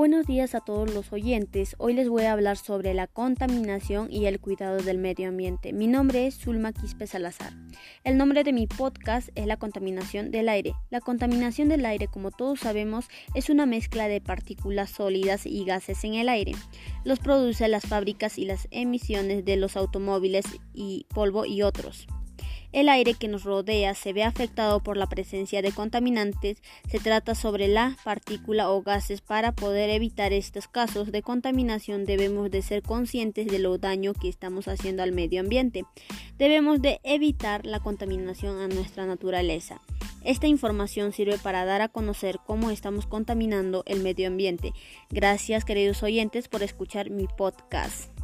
Buenos días a todos los oyentes. Hoy les voy a hablar sobre la contaminación y el cuidado del medio ambiente. Mi nombre es Zulma Quispe Salazar. El nombre de mi podcast es la contaminación del aire. La contaminación del aire, como todos sabemos, es una mezcla de partículas sólidas y gases en el aire. Los producen las fábricas y las emisiones de los automóviles y polvo y otros. El aire que nos rodea se ve afectado por la presencia de contaminantes. Se trata sobre la partícula o gases. Para poder evitar estos casos de contaminación debemos de ser conscientes de lo daño que estamos haciendo al medio ambiente. Debemos de evitar la contaminación a nuestra naturaleza. Esta información sirve para dar a conocer cómo estamos contaminando el medio ambiente. Gracias queridos oyentes por escuchar mi podcast.